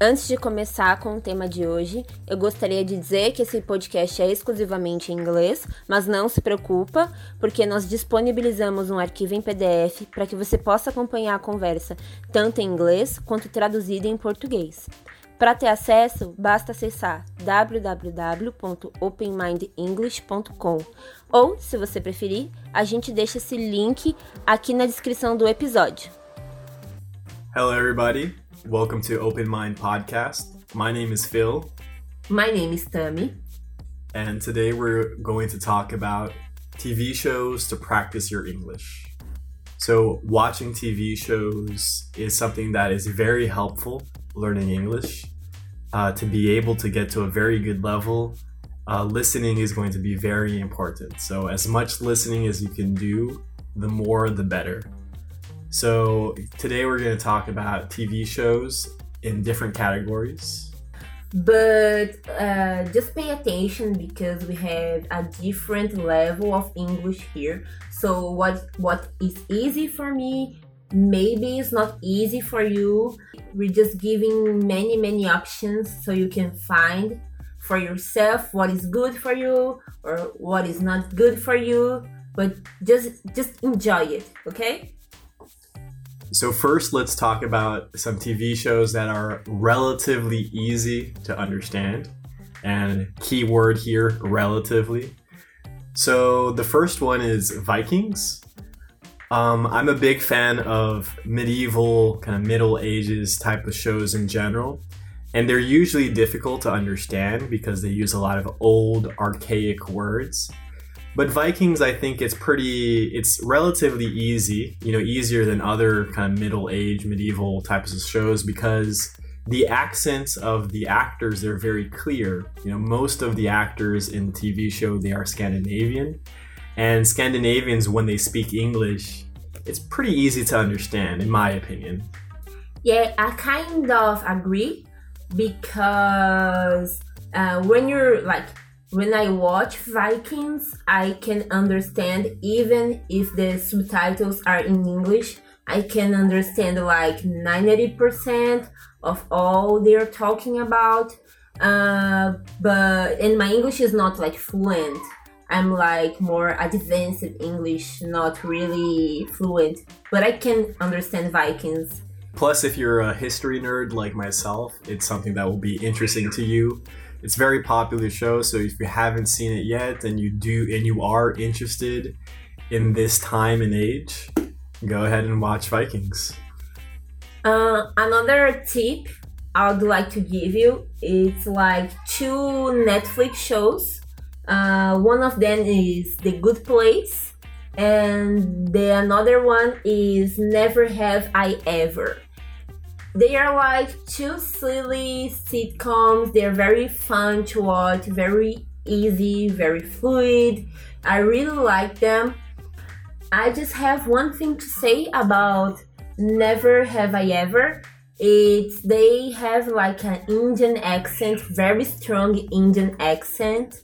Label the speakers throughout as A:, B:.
A: Antes de começar com o tema de hoje, eu gostaria de dizer que esse podcast é exclusivamente em inglês, mas não se preocupa, porque nós disponibilizamos um arquivo em PDF para que você possa acompanhar a conversa tanto em inglês quanto traduzida em português. Para ter acesso, basta acessar www.openmindenglish.com ou, se você preferir, a gente deixa esse link aqui na descrição do episódio.
B: Hello, everybody. Welcome to Open Mind Podcast. My name is Phil.
A: My name is Tammy.
B: And today we're going to talk about TV shows to practice your English. So, watching TV shows is something that is very helpful learning English. Uh, to be able to get to a very good level, uh, listening is going to be very important. So, as much listening as you can do, the more the better. So, today we're going to talk about TV shows in different categories.
A: But uh, just pay attention because we have a different level of English here. So, what, what is easy for me maybe it's not easy for you. We're just giving many, many options so you can find for yourself what is good for you or what is not good for you but just just enjoy it okay
B: so, first, let's talk about some TV shows that are relatively easy to understand. And keyword here, relatively. So, the first one is Vikings. Um, I'm a big fan of medieval, kind of Middle Ages type of shows in general. And they're usually difficult to understand because they use a lot of old, archaic words. But Vikings, I think it's pretty, it's relatively easy, you know, easier than other kind of middle age, medieval types of shows because the accents of the actors, they're very clear. You know, most of the actors in the TV show, they are Scandinavian. And Scandinavians, when they speak English, it's pretty easy to understand, in my opinion.
A: Yeah, I kind of agree because uh, when you're like when I watch Vikings, I can understand even if the subtitles are in English. I can understand like 90% of all they're talking about. Uh, but and my English is not like fluent. I'm like more advanced English, not really fluent, but I can understand Vikings.
B: Plus, if you're a history nerd like myself, it's something that will be interesting to you it's very popular show so if you haven't seen it yet and you do and you are interested in this time and age go ahead and watch vikings.
A: Uh, another tip i would like to give you it's like two netflix shows. Uh, one of them is the good place and the another one is never have i ever they are like two silly sitcoms. They're very fun to watch, very easy, very fluid. I really like them. I just have one thing to say about Never Have I Ever. It's they have like an Indian accent, very strong Indian accent,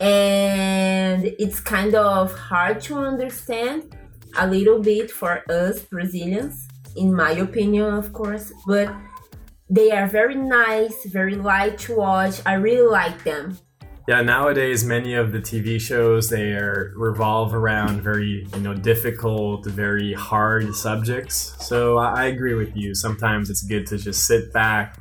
A: and it's kind of hard to understand a little bit for us Brazilians in my opinion, of course, but they are very nice, very light to watch. I really like them.
B: Yeah, nowadays many of the TV shows they are revolve around very you know difficult, very hard subjects. So I agree with you. Sometimes it's good to just sit back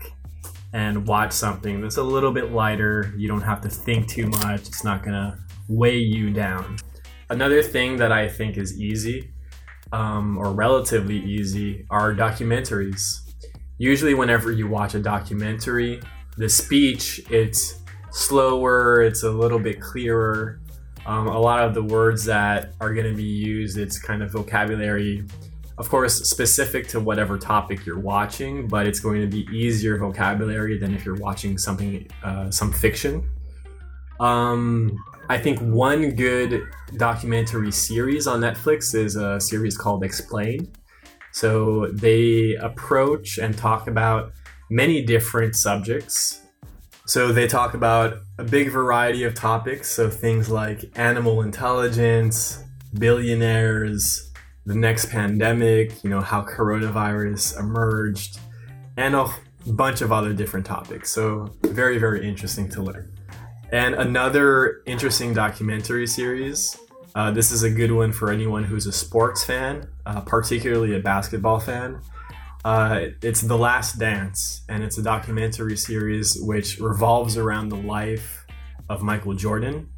B: and watch something that's a little bit lighter. You don't have to think too much. It's not gonna weigh you down. Another thing that I think is easy um, or relatively easy are documentaries. Usually, whenever you watch a documentary, the speech it's slower, it's a little bit clearer. Um, a lot of the words that are going to be used, it's kind of vocabulary, of course, specific to whatever topic you're watching, but it's going to be easier vocabulary than if you're watching something, uh, some fiction. Um, I think one good documentary series on Netflix is a series called Explain. So they approach and talk about many different subjects. So they talk about a big variety of topics, so things like animal intelligence, billionaires, the next pandemic, you know, how coronavirus emerged, and a bunch of other different topics. So very, very interesting to learn. And another interesting documentary series. Uh, this is a good one for anyone who's a sports fan, uh, particularly a basketball fan. Uh, it's The Last Dance, and it's a documentary series which revolves around the life of Michael Jordan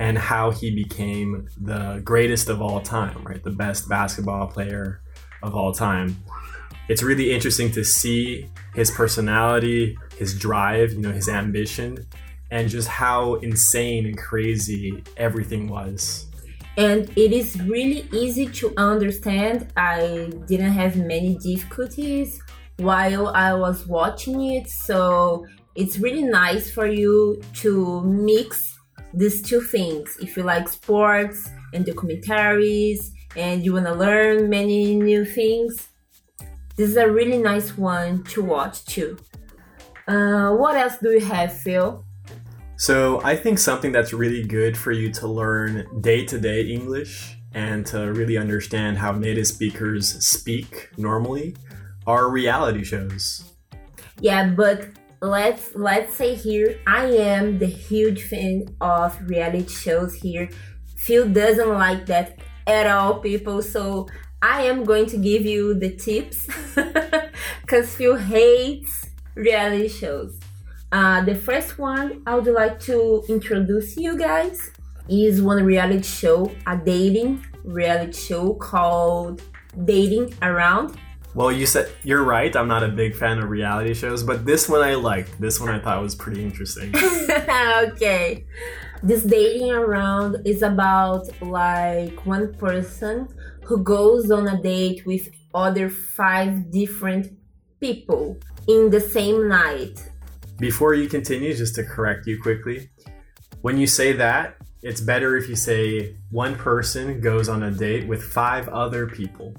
B: and how he became the greatest of all time, right? The best basketball player of all time. It's really interesting to see his personality, his drive, you know, his ambition, and just how insane and crazy everything was.
A: And it is really easy to understand. I didn't have many difficulties while I was watching it, so it's really nice for you to mix these two things. If you like sports and documentaries and you want to learn many new things, this is a really nice one to watch too. Uh, what else do you have, Phil?
B: So, I think something that's really good for you to learn day to day English and to really understand how native speakers speak normally are reality shows.
A: Yeah, but let's let's say here I am the huge fan of reality shows here. Phil doesn't like that at all, people. So I am going to give you the tips because Phil hates reality shows. Uh, the first one I would like to introduce you guys is one reality show, a dating reality show called Dating Around.
B: Well, you said you're right. I'm not a big fan of reality shows, but this one I liked. This one I thought was pretty interesting.
A: okay. This dating around is about like one person who goes on a date with other five different people in the same night.
B: Before you continue, just to correct you quickly, when you say that, it's better if you say one person goes on a date with five other people.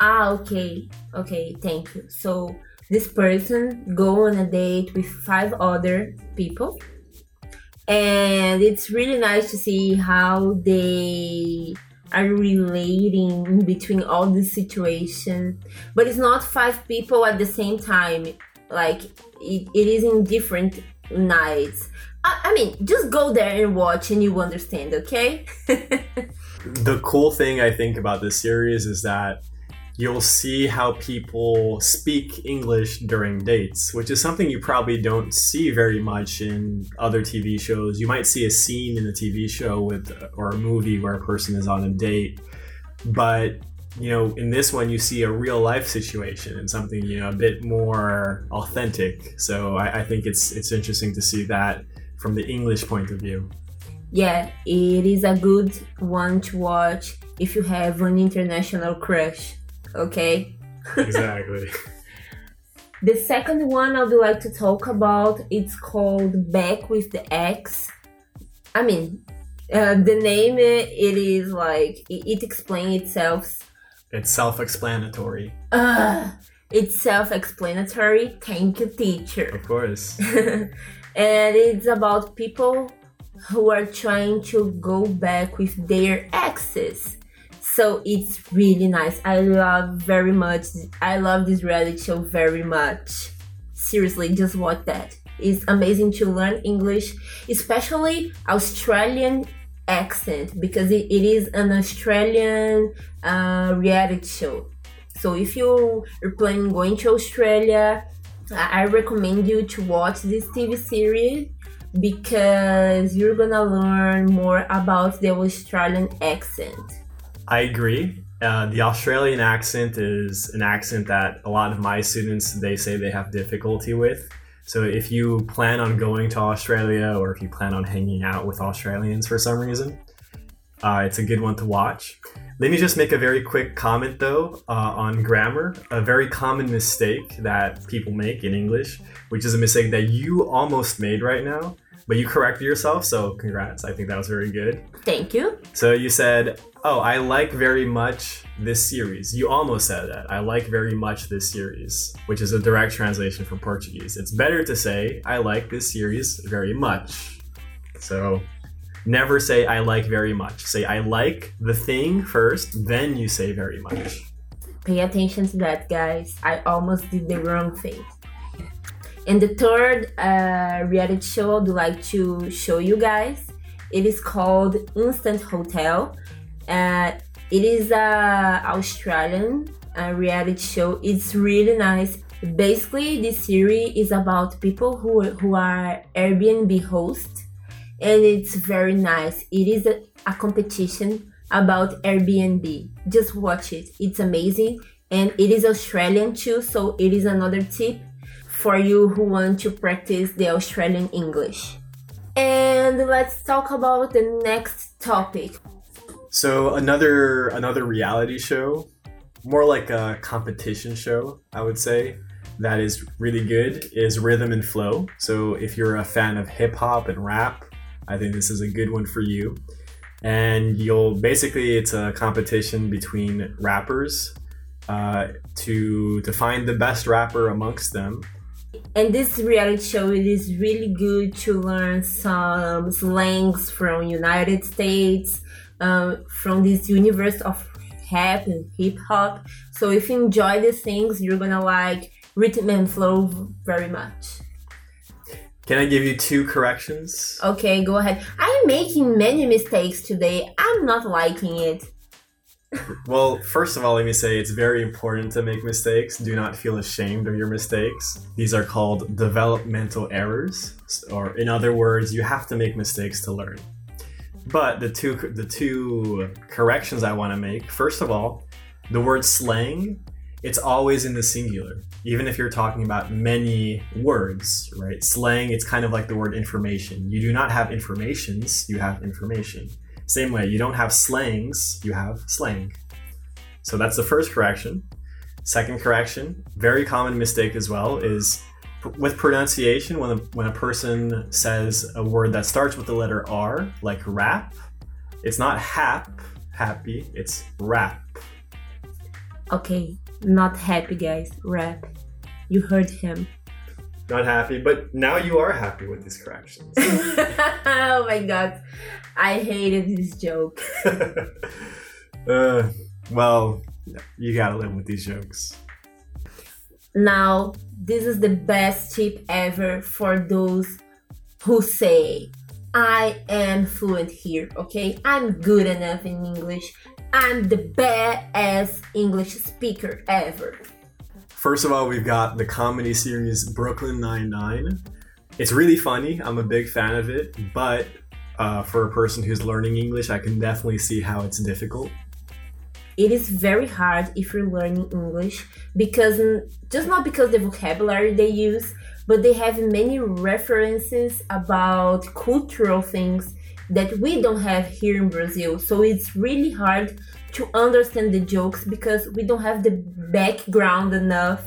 A: Ah, okay. Okay, thank you. So this person go on a date with five other people. And it's really nice to see how they are relating between all the situation. But it's not five people at the same time. Like it, it is in different nights. I, I mean, just go there and watch and you understand, okay?
B: the cool thing I think about this series is that you'll see how people speak English during dates, which is something you probably don't see very much in other TV shows. You might see a scene in a TV show with or a movie where a person is on a date, but you know, in this one you see a real life situation and something you know a bit more authentic. So I, I think it's it's interesting to see that from the English point of view.
A: Yeah, it is a good one to watch if you have an international crush okay?
B: Exactly.
A: the second one I would like to talk about it's called Back with the Ex. I mean, uh, the name it is like it, it explains itself.
B: It's self-explanatory.
A: Uh, it's self-explanatory. Thank you, teacher.
B: Of course.
A: and it's about people who are trying to go back with their exes so it's really nice. I love very much. I love this reality show very much. Seriously, just watch that. It's amazing to learn English, especially Australian accent because it, it is an Australian uh, reality show. So if you are planning going to Australia, I recommend you to watch this TV series because you're gonna learn more about the Australian accent.
B: I agree. Uh, the Australian accent is an accent that a lot of my students they say they have difficulty with. So if you plan on going to Australia or if you plan on hanging out with Australians for some reason, uh, it's a good one to watch. Let me just make a very quick comment though uh, on grammar. A very common mistake that people make in English, which is a mistake that you almost made right now, but you corrected yourself. So congrats. I think that was very good.
A: Thank you.
B: So you said Oh, I like very much this series. You almost said that. I like very much this series, which is a direct translation from Portuguese. It's better to say, I like this series very much. So never say, I like very much. Say, I like the thing first, then you say very much.
A: Pay attention to that, guys. I almost did the wrong thing. And the third uh, reality show I'd like to show you guys, it is called Instant Hotel. Uh, it is a Australian uh, reality show. It's really nice. Basically, this series is about people who who are Airbnb hosts, and it's very nice. It is a, a competition about Airbnb. Just watch it. It's amazing, and it is Australian too. So it is another tip for you who want to practice the Australian English. And let's talk about the next topic.
B: So another another reality show, more like a competition show, I would say, that is really good is Rhythm and Flow. So if you're a fan of hip hop and rap, I think this is a good one for you. And you'll basically it's a competition between rappers uh, to to find the best rapper amongst them.
A: And this reality show it is really good to learn some slangs from united states um, from this universe of rap and hip hop so if you enjoy these things you're gonna like rhythm and flow very much
B: can I give you two corrections?
A: Okay, go ahead. I'm making many mistakes today. I'm not liking it
B: well, first of all, let me say it's very important to make mistakes. Do not feel ashamed of your mistakes. These are called developmental errors, or in other words, you have to make mistakes to learn. But the two the two corrections I want to make. First of all, the word slang, it's always in the singular. Even if you're talking about many words, right? Slang, it's kind of like the word information. You do not have informations, you have information. Same way, you don't have slangs, you have slang. So that's the first correction. Second correction, very common mistake as well, is with pronunciation when a, when a person says a word that starts with the letter R, like rap, it's not hap, happy, it's rap.
A: Okay, not happy, guys, rap. You heard him.
B: Not happy, but now you are happy with these corrections.
A: oh my god. I hated this joke.
B: uh, well, you gotta live with these jokes.
A: Now, this is the best tip ever for those who say, I am fluent here, okay? I'm good enough in English. I'm the best English speaker ever.
B: First of all, we've got the comedy series Brooklyn Nine-Nine. It's really funny. I'm a big fan of it, but uh, for a person who's learning English, I can definitely see how it's difficult.
A: It is very hard if you're learning English because just not because the vocabulary they use, but they have many references about cultural things that we don't have here in Brazil. So it's really hard to understand the jokes because we don't have the background enough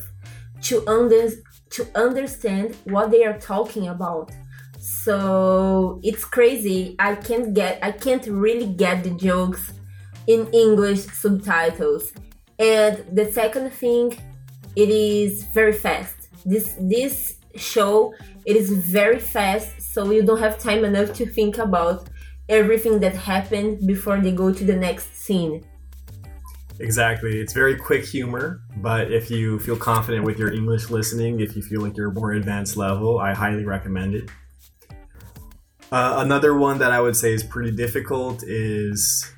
A: to under to understand what they are talking about. So it's crazy. I can't get i can't really get the jokes in english subtitles. And the second thing it is very fast. This this show it is very fast so you don't have time enough to think about everything that happened before they go to the next scene
B: Exactly. It's very quick humor, but if you feel confident with your English listening, if you feel like you're more advanced level, I highly recommend it. Uh, another one that I would say is pretty difficult is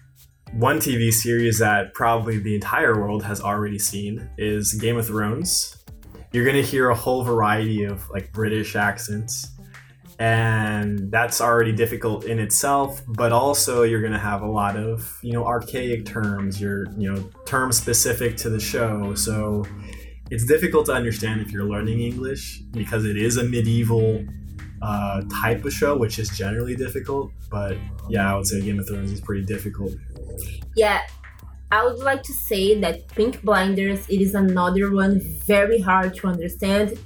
B: one TV series that probably the entire world has already seen is Game of Thrones. You're gonna hear a whole variety of like British accents, and that's already difficult in itself. But also, you're gonna have a lot of you know archaic terms, your you know terms specific to the show. So it's difficult to understand if you're learning English because it is a medieval uh, type of show, which is generally difficult. But yeah, I would say Game of Thrones is pretty difficult.
A: Yeah, I would like to say that Peaky Blinders it is another one very hard to understand.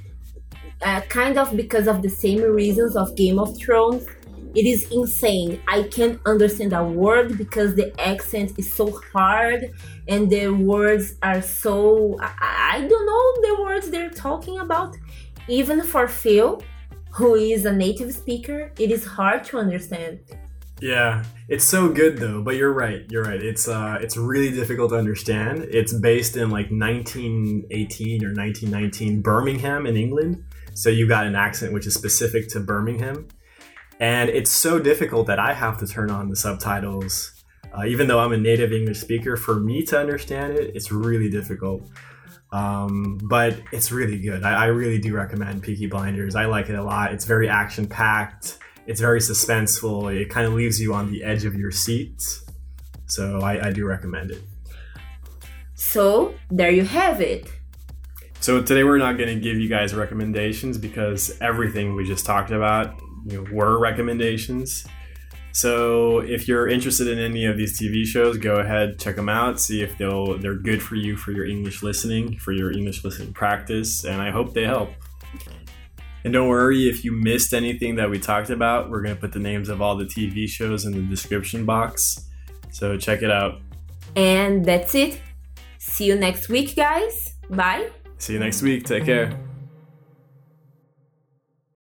A: Uh, kind of because of the same reasons of Game of Thrones. It is insane. I can't understand a word because the accent is so hard and the words are so. I, I don't know the words they're talking about. Even for Phil, who is a native speaker, it is hard to understand.
B: Yeah, it's so good though. But you're right. You're right. It's uh, it's really difficult to understand. It's based in like 1918 or 1919 Birmingham in England. So you got an accent which is specific to Birmingham. And it's so difficult that I have to turn on the subtitles. Uh, even though I'm a native English speaker, for me to understand it, it's really difficult. Um, but it's really good. I, I really do recommend Peaky Blinders. I like it a lot. It's very action packed. It's very suspenseful. It kind of leaves you on the edge of your seat. So I, I do recommend it.
A: So there you have it.
B: So today we're not going to give you guys recommendations because everything we just talked about you know, were recommendations. So if you're interested in any of these TV shows, go ahead check them out. See if they'll they're good for you for your English listening, for your English listening practice, and I hope they help. And don't worry if you missed anything that we talked about. We're gonna put the names of all the TV shows in the description box, so check it out.
A: And that's it. See you next week, guys. Bye.
B: See you next week. Take care.